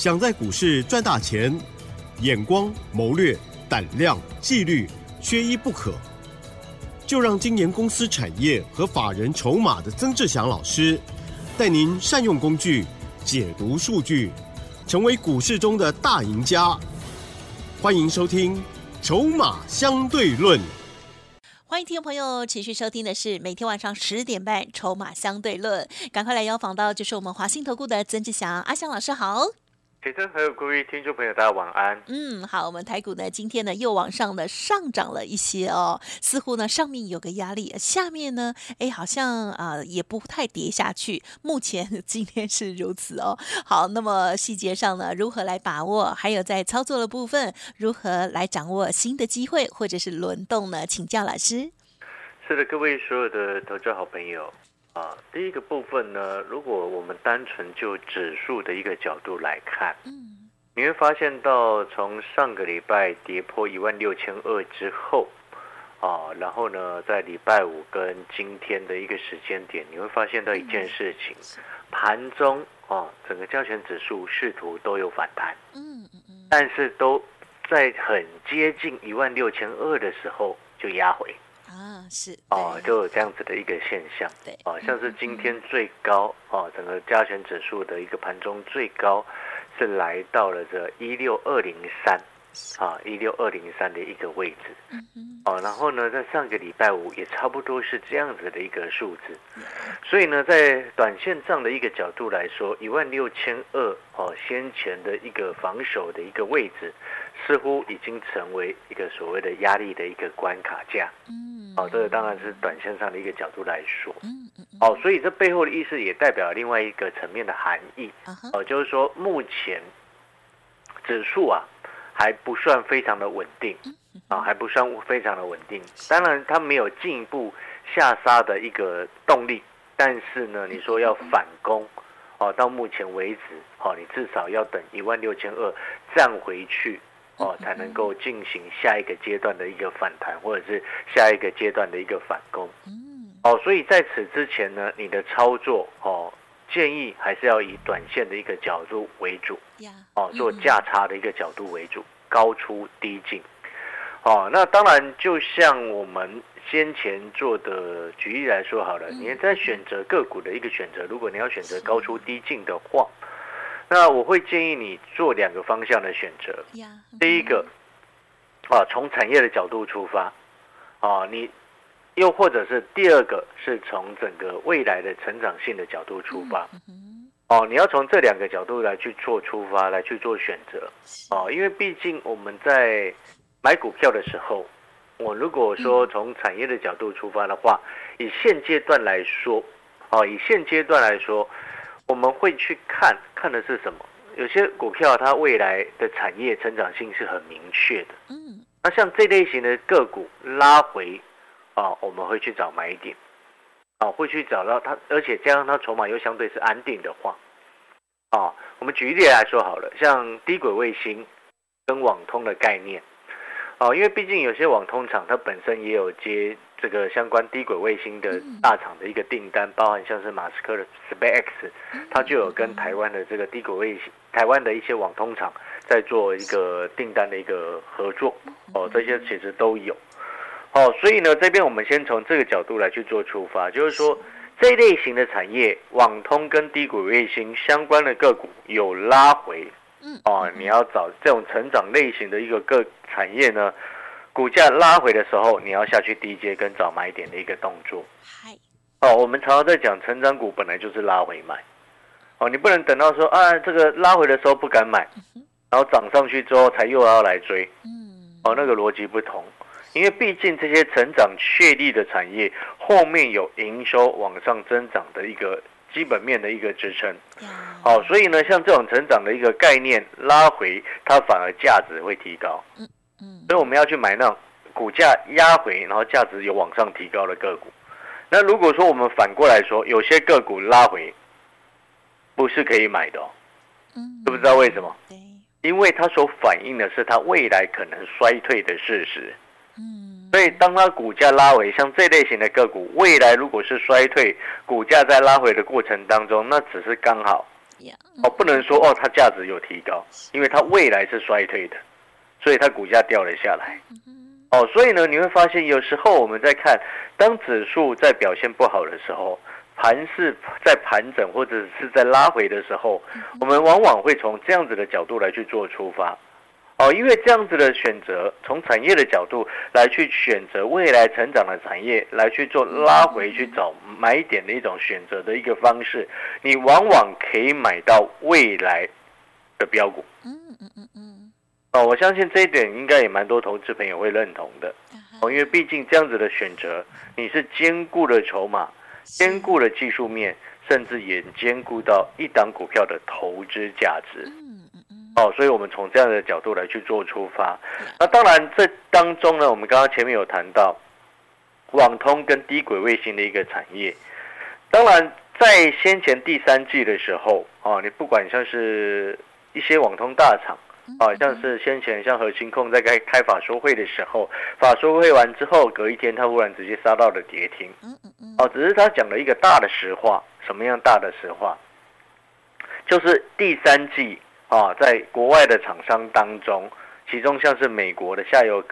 想在股市赚大钱，眼光、谋略、胆量、纪律，缺一不可。就让金研公司产业和法人筹码的曾志祥老师，带您善用工具，解读数据，成为股市中的大赢家。欢迎收听《筹码相对论》。欢迎听众朋友持续收听的是每天晚上十点半《筹码相对论》，赶快来邀访到就是我们华兴投顾的曾志祥阿祥老师好。铁真还有各位听众朋友，大家晚安。嗯，好，我们台股呢今天呢又往上的上涨了一些哦，似乎呢上面有个压力，下面呢哎好像啊也不太跌下去。目前今天是如此哦。好，那么细节上呢如何来把握，还有在操作的部分如何来掌握新的机会或者是轮动呢？请教老师。是的，各位所有的投资好朋友。啊，第一个部分呢，如果我们单纯就指数的一个角度来看，嗯，你会发现到从上个礼拜跌破一万六千二之后，啊，然后呢，在礼拜五跟今天的一个时间点，你会发现到一件事情，盘中啊，整个加权指数试图都有反弹，嗯嗯嗯，但是都在很接近一万六千二的时候就压回。啊，是哦，就有这样子的一个现象，对，哦，像是今天最高哦，整个加权指数的一个盘中最高是来到了这一六二零三，啊，一六二零三的一个位置，嗯哦，然后呢，在上个礼拜五也差不多是这样子的一个数字，所以呢，在短线上的一个角度来说，一万六千二哦，先前的一个防守的一个位置，似乎已经成为一个所谓的压力的一个关卡价，嗯。哦，这个当然是短线上的一个角度来说，嗯嗯，哦，所以这背后的意思也代表另外一个层面的含义，哦，就是说目前指数啊还不算非常的稳定，啊，还不算非常的稳定。当然，它没有进一步下杀的一个动力，但是呢，你说要反攻，哦，到目前为止，哦，你至少要等一万六千二站回去。哦，才能够进行下一个阶段的一个反弹，或者是下一个阶段的一个反攻。嗯，哦，所以在此之前呢，你的操作哦，建议还是要以短线的一个角度为主。哦，做价差的一个角度为主，高出低进。哦，那当然，就像我们先前做的举例来说好了，你在选择个股的一个选择，如果你要选择高出低进的话。那我会建议你做两个方向的选择。第一个，啊，从产业的角度出发，啊，你又或者是第二个，是从整个未来的成长性的角度出发。哦，你要从这两个角度来去做出发，来去做选择。哦，因为毕竟我们在买股票的时候，我如果说从产业的角度出发的话，以现阶段来说，哦，以现阶段来说。我们会去看看的是什么？有些股票它未来的产业成长性是很明确的。嗯，那像这类型的个股拉回啊，我们会去找买点啊，会去找到它，而且加上它筹码又相对是安定的话啊，我们举例来说好了，像低轨卫星跟网通的概念啊，因为毕竟有些网通厂它本身也有接。这个相关低轨卫星的大厂的一个订单，包含像是马斯克的 SpaceX，它就有跟台湾的这个低轨卫星、台湾的一些网通厂在做一个订单的一个合作。哦，这些其实都有。哦，所以呢，这边我们先从这个角度来去做出发，就是说这一类型的产业，网通跟低轨卫星相关的个股有拉回。嗯。哦，你要找这种成长类型的一个个产业呢？股价拉回的时候，你要下去低阶跟找买点的一个动作。嗨，哦，我们常常在讲成长股本来就是拉回买，哦，你不能等到说啊这个拉回的时候不敢买，然后涨上去之后才又要来追。嗯，哦，那个逻辑不同，因为毕竟这些成长确立的产业后面有营收往上增长的一个基本面的一个支撑。好，所以呢，像这种成长的一个概念拉回，它反而价值会提高。嗯。所以我们要去买那种股价压回，然后价值有往上提高的个股。那如果说我们反过来说，有些个股拉回，不是可以买的，嗯，知不知道为什么？因为它所反映的是它未来可能衰退的事实。嗯，所以当它股价拉回，像这类型的个股，未来如果是衰退，股价在拉回的过程当中，那只是刚好哦，不能说哦它价值有提高，因为它未来是衰退的，所以它股价掉了下来。哦，所以呢，你会发现有时候我们在看，当指数在表现不好的时候，盘是在盘整或者是在拉回的时候，我们往往会从这样子的角度来去做出发。哦，因为这样子的选择，从产业的角度来去选择未来成长的产业，来去做拉回去找买点的一种选择的一个方式，你往往可以买到未来的标股。嗯嗯嗯嗯。哦，我相信这一点应该也蛮多投资朋友会认同的。哦，因为毕竟这样子的选择，你是兼顾了筹码，兼顾了技术面，甚至也兼顾到一档股票的投资价值。嗯嗯嗯。哦，所以我们从这样的角度来去做出发。那当然，这当中呢，我们刚刚前面有谈到网通跟低轨卫星的一个产业。当然，在先前第三季的时候，哦，你不管像是一些网通大厂。好像是先前像核心控在开开法说会的时候，法说会完之后，隔一天他忽然直接杀到了跌停。嗯嗯嗯。哦，只是他讲了一个大的实话，什么样大的实话？就是第三季啊，在国外的厂商当中。其中像是美国的下游，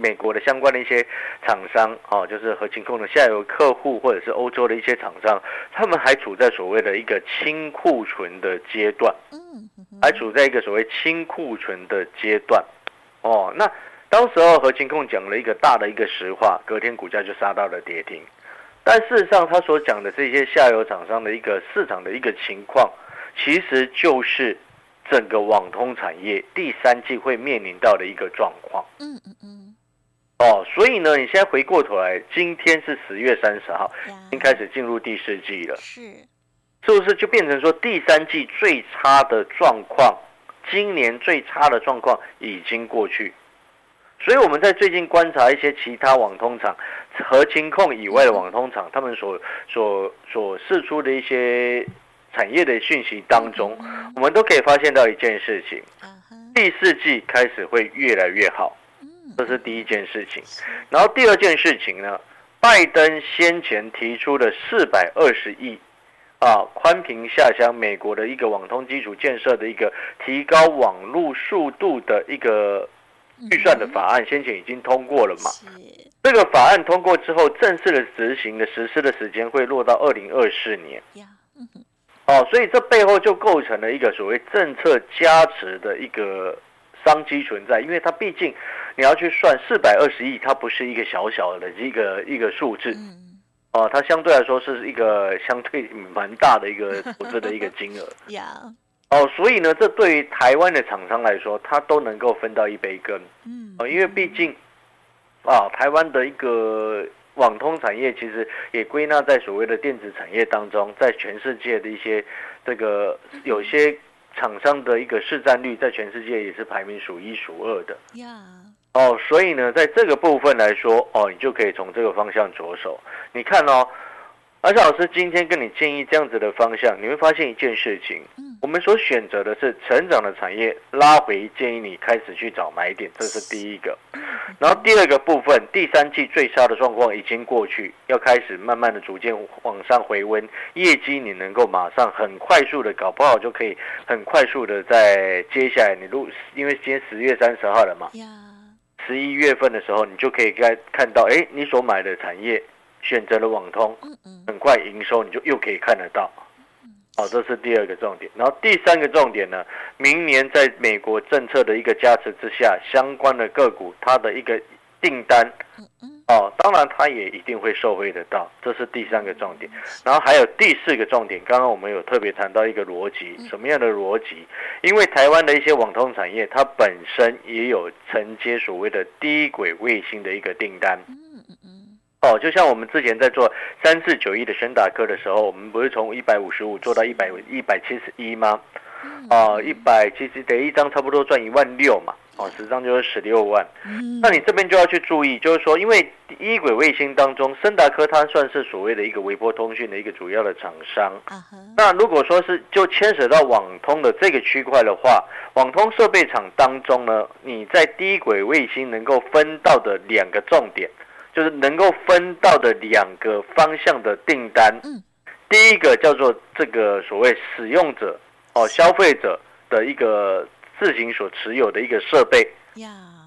美国的相关的一些厂商，哦，就是核情控的下游客户，或者是欧洲的一些厂商，他们还处在所谓的一个清库存的阶段，嗯，还处在一个所谓清库存的阶段，哦，那当时候何清控讲了一个大的一个实话，隔天股价就杀到了跌停，但事实上他所讲的这些下游厂商的一个市场的一个情况，其实就是。整个网通产业第三季会面临到的一个状况。嗯嗯嗯。哦，所以呢，你现在回过头来，今天是十月三十号，已经开始进入第四季了。是。是不是就变成说第三季最差的状况，今年最差的状况已经过去？所以我们在最近观察一些其他网通厂和清控以外的网通厂，他们所所所释出的一些。产业的讯息当中，我们都可以发现到一件事情：第四季开始会越来越好，这是第一件事情。然后第二件事情呢，拜登先前提出的四百二十亿啊宽频下乡美国的一个网通基础建设的一个提高网络速度的一个预算的法案，先前已经通过了嘛？这个法案通过之后，正式的执行的实施的时间会落到二零二四年。哦，所以这背后就构成了一个所谓政策加持的一个商机存在，因为它毕竟你要去算四百二十亿，它不是一个小小的一个一个数字，哦，它相对来说是一个相对蛮大的一个 投资的一个金额。哦，所以呢，这对于台湾的厂商来说，它都能够分到一杯羹。嗯，哦，因为毕竟啊，台湾的一个。网通产业其实也归纳在所谓的电子产业当中，在全世界的一些这个有些厂商的一个市占率，在全世界也是排名数一数二的。呀，哦，所以呢，在这个部分来说，哦，你就可以从这个方向着手。你看哦。而且老师今天跟你建议这样子的方向，你会发现一件事情，我们所选择的是成长的产业，拉回建议你开始去找买点，这是第一个。然后第二个部分，第三季最差的状况已经过去，要开始慢慢的逐渐往上回温，业绩你能够马上很快速的，搞不好就可以很快速的在接下来，你如因为今天十月三十号了嘛，十一月份的时候，你就可以该看到，哎，你所买的产业。选择了网通，很快营收你就又可以看得到，好，这是第二个重点。然后第三个重点呢，明年在美国政策的一个加持之下，相关的个股它的一个订单，哦，当然它也一定会受惠得到，这是第三个重点。然后还有第四个重点，刚刚我们有特别谈到一个逻辑，什么样的逻辑？因为台湾的一些网通产业，它本身也有承接所谓的低轨卫星的一个订单。哦，就像我们之前在做三四九一的深达科的时候，我们不是从一百五十五做到一百一百七十一吗？啊，一百七十得一张差不多赚一万六嘛，哦，十张就是十六万。那你这边就要去注意，就是说，因为一轨卫星当中，森达科它算是所谓的一个微波通讯的一个主要的厂商。那如果说是就牵扯到网通的这个区块的话，网通设备厂当中呢，你在低轨卫星能够分到的两个重点。就是能够分到的两个方向的订单，嗯，第一个叫做这个所谓使用者哦消费者的一个自行所持有的一个设备，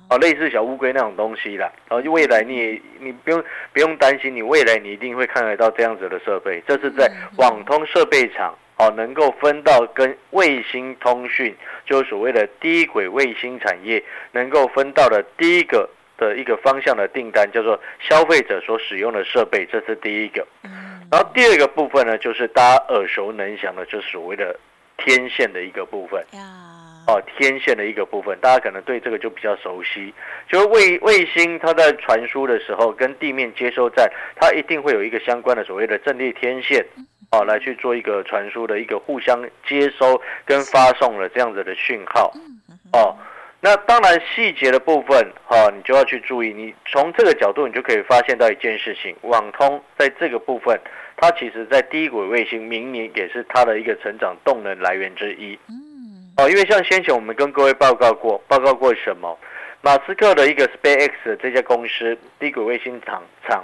哦，类似小乌龟那种东西啦。哦，未来你也你不用不用担心，你未来你一定会看得到这样子的设备。这是在网通设备厂哦，能够分到跟卫星通讯，就是所谓的低轨卫星产业能够分到的第一个的一个方向的订单，叫做消费者所使用的设备，这是第一个。嗯，然后第二个部分呢，就是大家耳熟能详的，就是所谓的天线的一个部分。呀，哦，天线的一个部分，大家可能对这个就比较熟悉。就是卫卫星它在传输的时候，跟地面接收站，它一定会有一个相关的所谓的阵列天线，哦，来去做一个传输的一个互相接收跟发送的这样子的讯号。哦，那当然细节的部分，哈、你就要去注意。你从这个角度，你就可以发现到一件事情：网通在这个部分，它其实在低轨卫星明年也是它的一个成长动能来源之一。嗯，哦，因为像先前我们跟各位报告过，报告过什么？马斯克的一个 SpaceX 这家公司低轨卫星厂厂，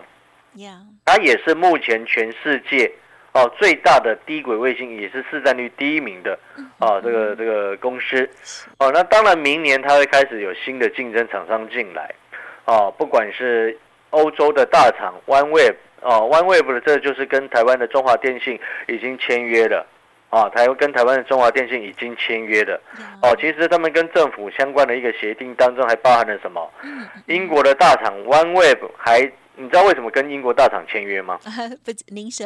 呀，它也是目前全世界哦最大的低轨卫星，也是市占率第一名的哦这个这个公司哦。那当然，明年它会开始有新的竞争厂商进来哦，不管是欧洲的大厂 OneWeb 哦，OneWeb 的这就是跟台湾的中华电信已经签约了。啊，台湾跟台湾的中华电信已经签约的哦。其实他们跟政府相关的一个协定当中还包含了什么？嗯，英国的大厂 OneWeb 还，你知道为什么跟英国大厂签约吗？不，您说，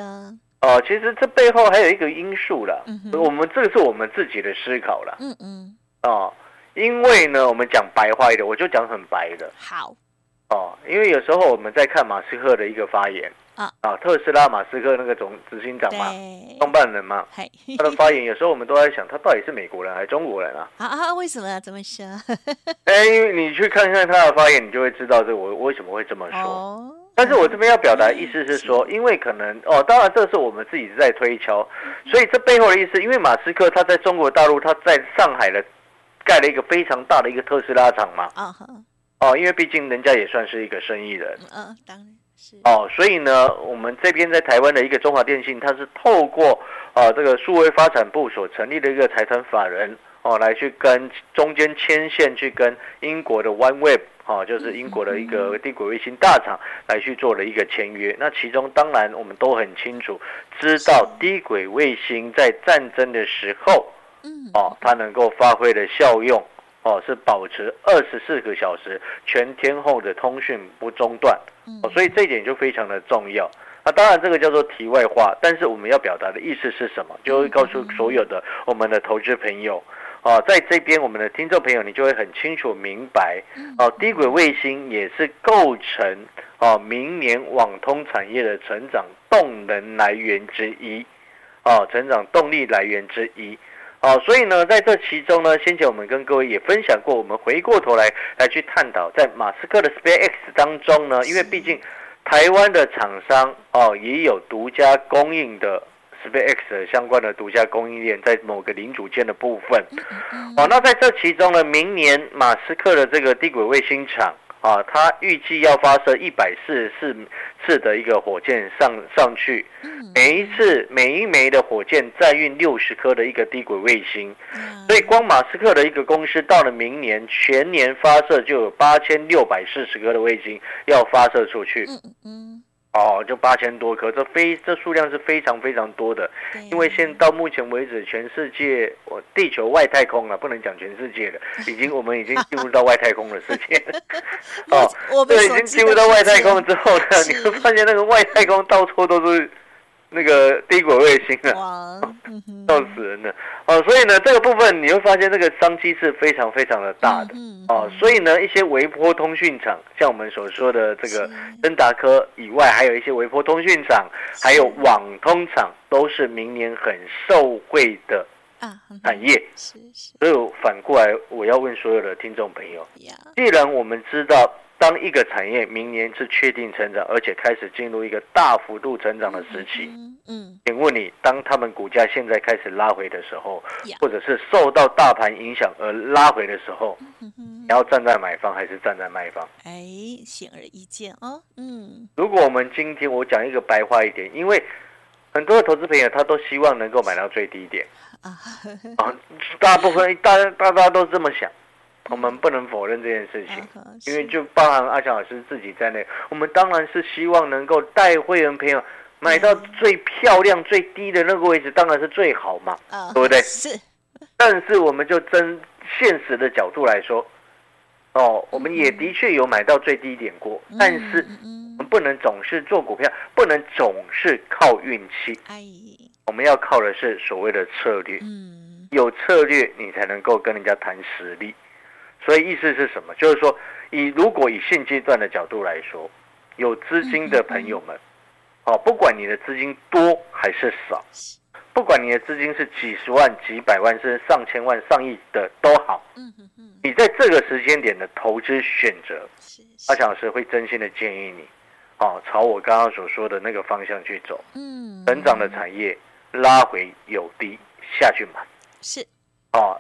哦，其实这背后还有一个因素啦嗯，我们这个是我们自己的思考啦。嗯嗯，哦，因为呢，我们讲白话一点，我就讲很白的好，哦，因为有时候我们在看马斯克的一个发言啊。啊，特斯拉马斯克那个总执行长嘛，创办人嘛，他的发言有时候我们都在想，他到底是美国人还是中国人啊？啊 啊，为什么这么说？哎，因为你去看看他的发言，你就会知道这我为什么会这么说。哦，但是我这边要表达的意思是说，因为可能哦，当然这是我们自己在推敲，所以这背后的意思，因为马斯克他在中国大陆，他在上海的盖了一个非常大的一个特斯拉厂嘛，啊哈，哦，因为毕竟人家也算是一个生意人。嗯，当然是，哦，所以呢，我们这边在台湾的一个中华电信，它是透过啊这个数位发展部所成立的一个财团法人哦，来去跟中间牵线去跟英国的 OneWeb 哦，就是英国的一个低轨卫星大厂来去做了一个签约。那其中当然我们都很清楚，知道低轨卫星在战争的时候嗯，哦，它能够发挥的效用哦，是保持二十四个小时全天候的通讯不中断。嗯哦，所以这一点就非常的重要。那当然，这个叫做题外话，但是我们要表达的意思是什么？就会告诉所有的我们的投资朋友，哦，在这边我们的听众朋友，你就会很清楚明白，哦，低轨卫星也是构成哦明年网通产业的成长动能来源之一，哦，成长动力来源之一。哦，所以呢，在这其中呢，先前我们跟各位也分享过，我们回过头来来去探讨，在马斯克的 SpaceX 当中呢，因为毕竟台湾的厂商哦也有独家供应的 SpaceX 的相关的独家供应链，在某个零组件的部分。哦，那在这其中呢，明年马斯克的这个低轨卫星厂啊，他预计要发射一百四十四次的一个火箭上上去，每一次每一枚的火箭载运六十颗的一个低轨卫星，所以光马斯克的一个公司到了明年全年发射就有八千六百四十颗的卫星要发射出去，嗯嗯，哦，就八千多颗，这非这数量是非常非常多的。因为现到目前为止，全世界我地球外太空了，不能讲全世界了，已经我们已经进入到外太空的世界。哦，对，已经进入到外太空之后呢，你会发现那个外太空到处都是那个低轨卫星啊，笑死人了。哦，所以呢，这个部分你会发现这个商机是非常非常的大的。嗯哦，所以呢，一些微波通讯厂，像我们所说的这个是。登达科以外，还有一些微波通讯厂，还有网通厂，都是明年很受惠的啊，嗯产业。是是。所以我反过来，我要问所有的听众朋友，既然我们知道，当一个产业明年是确定成长，而且开始进入一个大幅度成长的时期，嗯嗯，请问你，当他们股价现在开始拉回的时候，或者是受到大盘影响而拉回的时候，你要站在买方还是站在卖方？哎，显而易见哦，嗯，如果我们今天我讲一个白话一点，因为很多的投资朋友他都希望能够买到最低点，啊，啊，大部分大家大家都这么想，我们不能否认这件事情，嗯因为就包含阿强老师自己在内，我们当然是希望能够带会员朋友买到最漂亮、最低的那个位置，当然是最好嘛。啊对不对是，但是我们就真现实的角度来说，哦，我们也的确有买到最低点过，但是嗯我们不能总是做股票，不能总是靠运气，哎，我们要靠的是所谓的策略。嗯，有策略，你才能够跟人家谈实力。所以意思是什么？就是说，以如果以现阶段的角度来说，有资金的朋友们，哦，不管你的资金多还是少，不管你的资金是几十万、几百万，甚至上千万、上亿的都好，你在这个时间点的投资选择，阿强老师会真心的建议你，哦，朝我刚刚所说的那个方向去走，嗯，成长的产业拉回有低下去买。是，啊，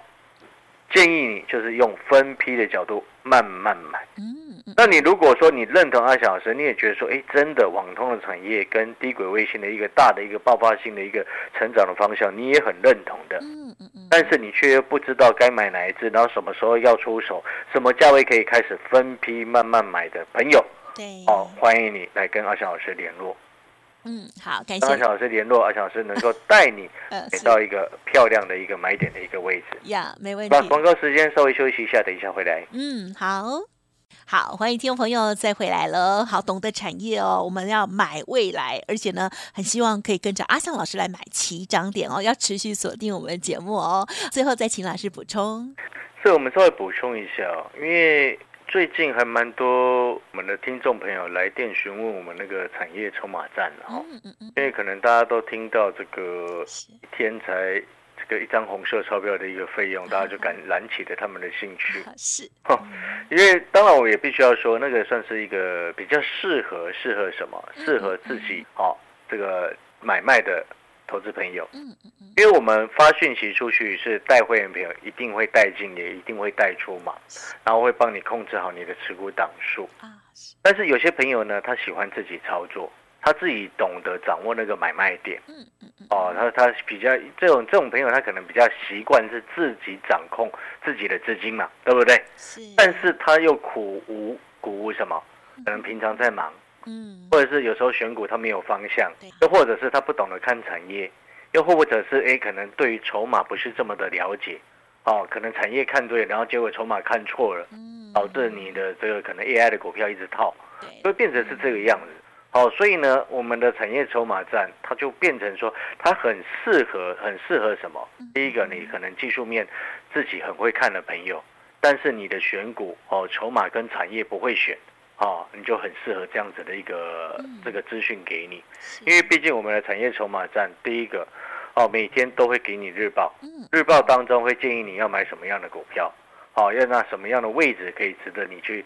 建议你就是用分批的角度慢慢买。嗯嗯那你如果说你认同阿小老师，你也觉得说，哎，真的网通的产业跟低轨卫星的一个大的一个爆发性的一个成长的方向，你也很认同的，嗯嗯嗯，但是你却又不知道该买哪一只，然后什么时候要出手，什么价位可以开始分批慢慢买的朋友，对，哦，欢迎你来跟阿小老师联络。嗯，好，感谢，阿小老师联络，阿小老师能够 带你呃，买是到一个漂亮的一个买点的一个位置。呀，没问题，那广告时间稍微休息一下，等一下回来。嗯，好。好，欢迎听众朋友再回来了。好，懂得产业哦，我们要买未来，而且呢，很希望可以跟着阿向老师来买起涨点哦，要持续锁定我们的节目哦。最后再请老师补充。所以我们稍微补充一下哦，因为最近还蛮多我们的听众朋友来电询问我们那个产业筹码战了哦，嗯嗯。嗯，因为可能大家都听到这个，一天才这个一张红色钞票的一个费用，大家就感燃起了他们的兴趣。是，哦因为当然我也必须要说，那个算是一个比较适合适合什么，适合自己哦这个买卖的投资朋友。嗯嗯嗯，因为我们发讯息出去是带会员朋友，一定会带进，也一定会带出嘛，然后会帮你控制好你的持股档数。啊，但是有些朋友呢，他喜欢自己操作，他自己懂得掌握那个买卖点嗯嗯嗯，哦，他他比较这种这种朋友，他可能比较习惯是自己掌控自己的资金嘛，对不对？是，但是他又苦无苦无什么？可能平常在忙，嗯，或者是有时候选股他没有方向对，又或者是他不懂得看产业，又或者是哎可能对于筹码不是这么的了解，哦，可能产业看对，然后结果筹码看错了，嗯，导致你的这个可能 AI 的股票一直套，对，会变成是这个样子。好、所以呢，我们的产业筹码战，它就变成说，它很适合，很适合什么？第一个，你可能技术面自己很会看的朋友，但是你的选股哦，筹码跟产业不会选，哦，你就很适合这样子的一个这个资讯给你，因为毕竟我们的产业筹码站，第一个哦，每天都会给你日报，嗯。日报当中会建议你要买什么样的股票，哦、要那什么样的位置可以值得你去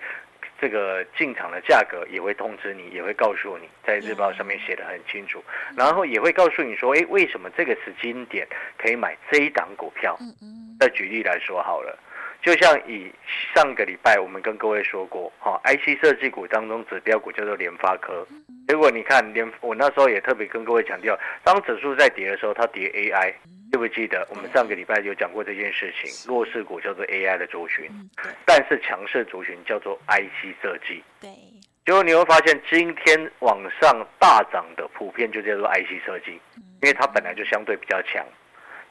这个进场的价格也会通知你，也会告诉你，在日报上面写的很清楚，然后也会告诉你说，哎，为什么这个时间点可以买这一档股票？嗯嗯，再举例来说好了，就像以上个礼拜我们跟各位说过，哈、IC 设计股当中指标股叫做联发科，结果你看联，我那时候也特别跟各位强调，当指数在跌的时候，它跌 AI，记不记得我们上个礼拜有讲过这件事情？弱势股叫做 AI 的族群，但是强势族群叫做 IC 设计。对，结果你会发现，今天往上大涨的普遍就叫做 IC 设计，因为它本来就相对比较强。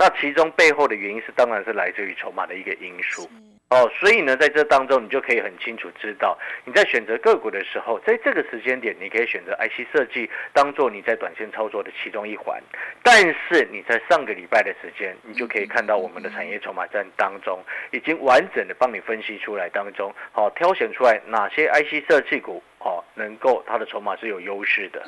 那其中背后的原因是，当然是来自于筹码的一个因素。哦，所以呢，在这当中，你就可以很清楚知道，你在选择个股的时候，在这个时间点，你可以选择 IC 设计当做你在短线操作的其中一环。但是你在上个礼拜的时间，你就可以看到我们的产业筹码战当中，已经完整的帮你分析出来当中，好、挑选出来哪些 IC 设计股，哦，能够它的筹码是有优势的。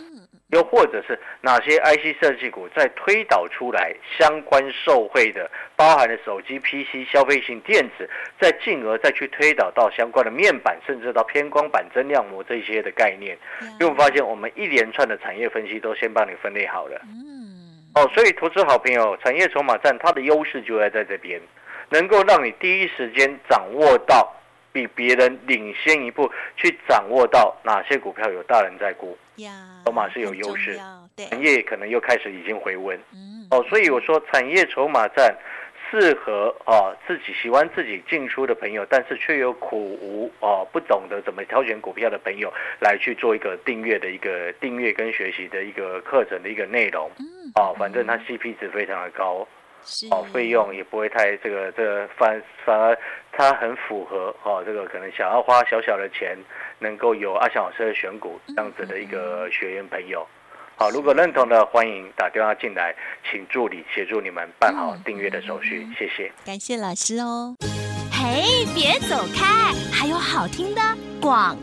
又或者是哪些 IC 设计股在推导出来相关受惠的，包含了手机、PC、消费性电子，再进而再去推导到相关的面板，甚至到偏光板、增量膜这些的概念。因为我们发现，我们一连串的产业分析都先帮你分类好了。嗯，哦，所以投资好朋友，产业筹码战它的优势就在在这边，能够让你第一时间掌握到比别人领先一步，去掌握到哪些股票有大人在估，呀，筹码是有很优势产业可能又开始已经回温。嗯哦，所以我说产业筹码战。适合啊自己喜欢自己进出的朋友，但是却有苦无啊不懂得怎么挑选股票的朋友，来去做一个订阅的一个订阅跟学习的一个课程的一个内容。嗯，啊，反正它 CP 值非常的高，哦，费用也不会太这个这个反反而它很符合哦，这个可能想要花小小的钱，能够有阿翔老师的选股这样子的一个学员朋友。好，如果认同的，欢迎打电话进来，请助理协助你们办好订阅的手续，谢谢。感谢老师哦。嘿，别走开，还有好听的广。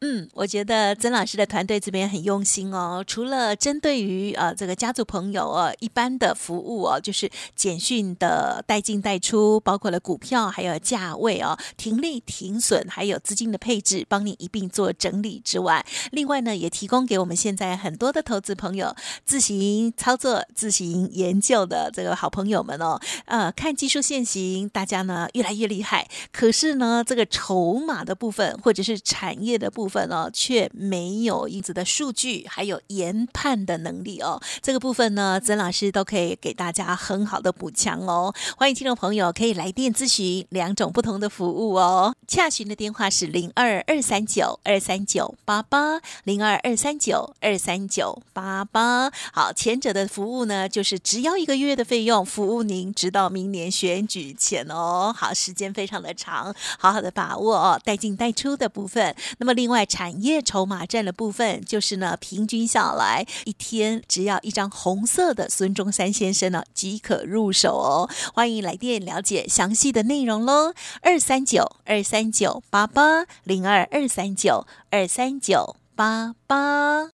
嗯，我觉得曾老师的团队这边很用心哦。除了针对于呃这个家族朋友哦一般的服务哦，就是简讯的带进带出，包括了股票还有价位哦，停利停损，还有资金的配置，帮你一并做整理之外，另外呢也提供给我们现在很多的投资朋友自行操作、自行研究的这个好朋友们哦。呃，看技术线型，大家呢越来越厉害，可是呢这个筹码的部分或者是产业的部部分呢，却没有因子的数据，还有研判的能力哦。这个部分呢，曾老师都可以给大家很好的补强哦。欢迎听众朋友可以来电咨询两种不同的服务哦。洽询的电话是零二二三九二三九八八零二二三九二三九八八。好，前者的服务呢，就是只要一个月的费用，服务您直到明年选举前哦。好，时间非常的长，好好的把握哦，带进带出的部分。那么另外。外产业筹码占的部分，就是呢，平均下来一天只要一张红色的孙中山先生呢即可入手哦。欢迎来电了解详细的内容喽，二三九二三九八八零二二三九二三九八八。